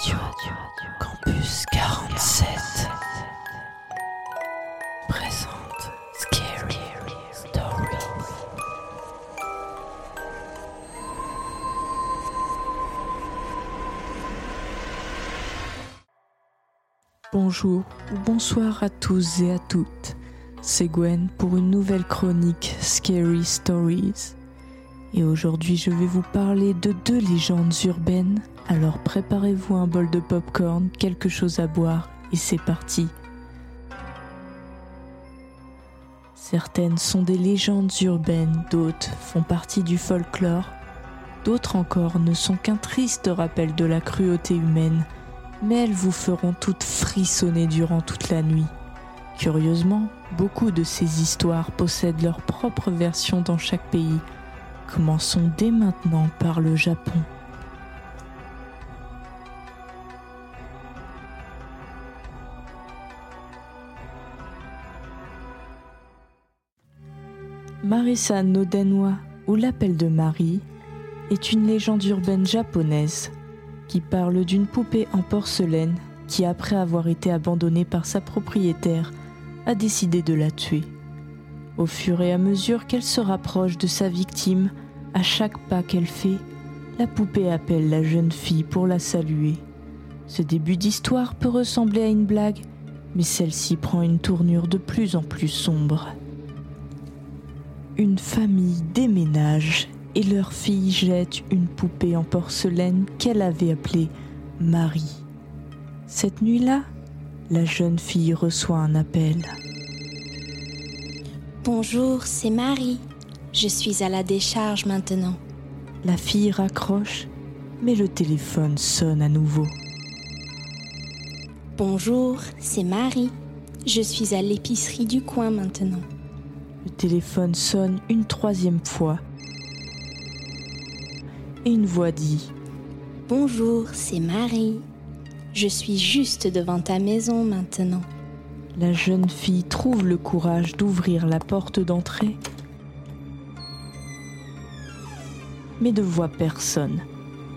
Campus 47 présente Scary Stories. Bonjour ou bonsoir à tous et à toutes. C'est Gwen pour une nouvelle chronique Scary Stories. Et aujourd'hui, je vais vous parler de deux légendes urbaines. Alors préparez-vous un bol de popcorn, quelque chose à boire, et c'est parti. Certaines sont des légendes urbaines, d'autres font partie du folklore, d'autres encore ne sont qu'un triste rappel de la cruauté humaine, mais elles vous feront toutes frissonner durant toute la nuit. Curieusement, beaucoup de ces histoires possèdent leur propre version dans chaque pays. Commençons dès maintenant par le Japon. Marissa Nodenwa, ou l'appel de Marie, est une légende urbaine japonaise qui parle d'une poupée en porcelaine qui, après avoir été abandonnée par sa propriétaire, a décidé de la tuer. Au fur et à mesure qu'elle se rapproche de sa victime, à chaque pas qu'elle fait, la poupée appelle la jeune fille pour la saluer. Ce début d'histoire peut ressembler à une blague, mais celle-ci prend une tournure de plus en plus sombre. Une famille déménage et leur fille jette une poupée en porcelaine qu'elle avait appelée Marie. Cette nuit-là, la jeune fille reçoit un appel. Bonjour, c'est Marie. Je suis à la décharge maintenant. La fille raccroche, mais le téléphone sonne à nouveau. Bonjour, c'est Marie. Je suis à l'épicerie du coin maintenant. Le téléphone sonne une troisième fois. Et une voix dit Bonjour, c'est Marie. Je suis juste devant ta maison maintenant. La jeune fille trouve le courage d'ouvrir la porte d'entrée, mais ne voit personne.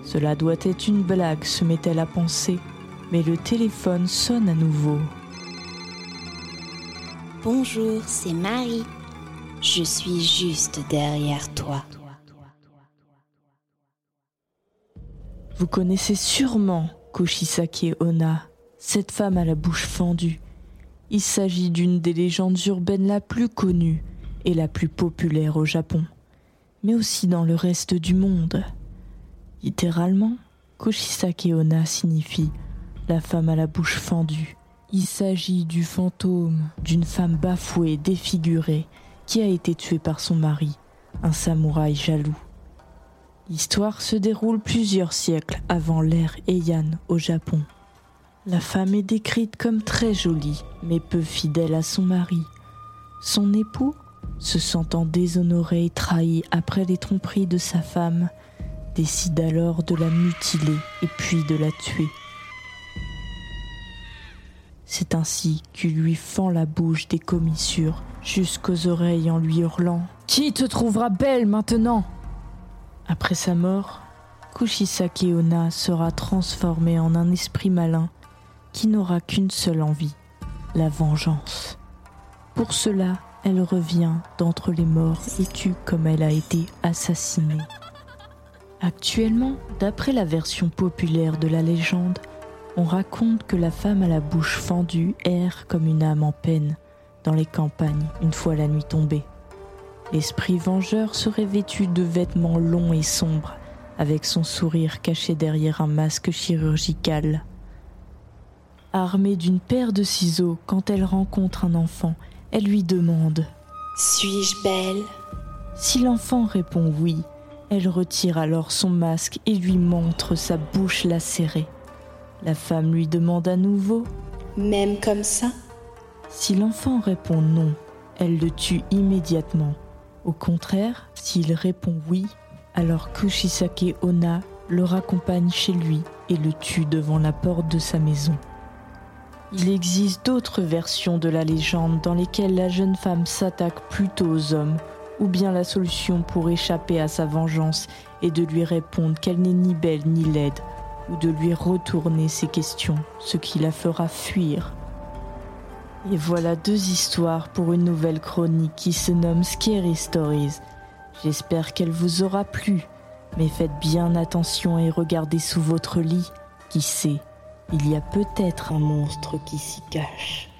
Cela doit être une blague, se met-elle à penser, mais le téléphone sonne à nouveau. Bonjour, c'est Marie. Je suis juste derrière toi. Vous connaissez sûrement Koshisake Ona, cette femme à la bouche fendue. Il s'agit d'une des légendes urbaines la plus connue et la plus populaire au Japon, mais aussi dans le reste du monde. Littéralement, Koshisake Ona signifie la femme à la bouche fendue. Il s'agit du fantôme d'une femme bafouée, défigurée, qui a été tuée par son mari, un samouraï jaloux. L'histoire se déroule plusieurs siècles avant l'ère Heian au Japon. La femme est décrite comme très jolie, mais peu fidèle à son mari. Son époux, se sentant déshonoré et trahi après les tromperies de sa femme, décide alors de la mutiler et puis de la tuer. C'est ainsi qu'il lui fend la bouche des commissures jusqu'aux oreilles en lui hurlant Qui te trouvera belle maintenant? Après sa mort, Kushisake Onna sera transformée en un esprit malin qui n'aura qu'une seule envie, la vengeance. Pour cela, elle revient d'entre les morts et tue comme elle a été assassinée. Actuellement, d'après la version populaire de la légende, on raconte que la femme à la bouche fendue erre comme une âme en peine dans les campagnes une fois la nuit tombée. L'esprit vengeur serait vêtu de vêtements longs et sombres, avec son sourire caché derrière un masque chirurgical. Armée d'une paire de ciseaux, quand elle rencontre un enfant, elle lui demande Suis-je belle? Si l'enfant répond oui, elle retire alors son masque et lui montre sa bouche lacérée. La femme lui demande à nouveau Même comme ça? Si l'enfant répond non, elle le tue immédiatement. Au contraire, s'il répond oui, alors Kushisake Ona le raccompagne chez lui et le tue devant la porte de sa maison. Il existe d'autres versions de la légende dans lesquelles la jeune femme s'attaque plutôt aux hommes, ou bien la solution pour échapper à sa vengeance est de lui répondre qu'elle n'est ni belle ni laide, ou de lui retourner ses questions, ce qui la fera fuir. Et voilà deux histoires pour une nouvelle chronique qui se nomme Scary Stories. J'espère qu'elle vous aura plu, mais faites bien attention et regardez sous votre lit. Qui sait, il y a peut-être un monstre qui s'y cache.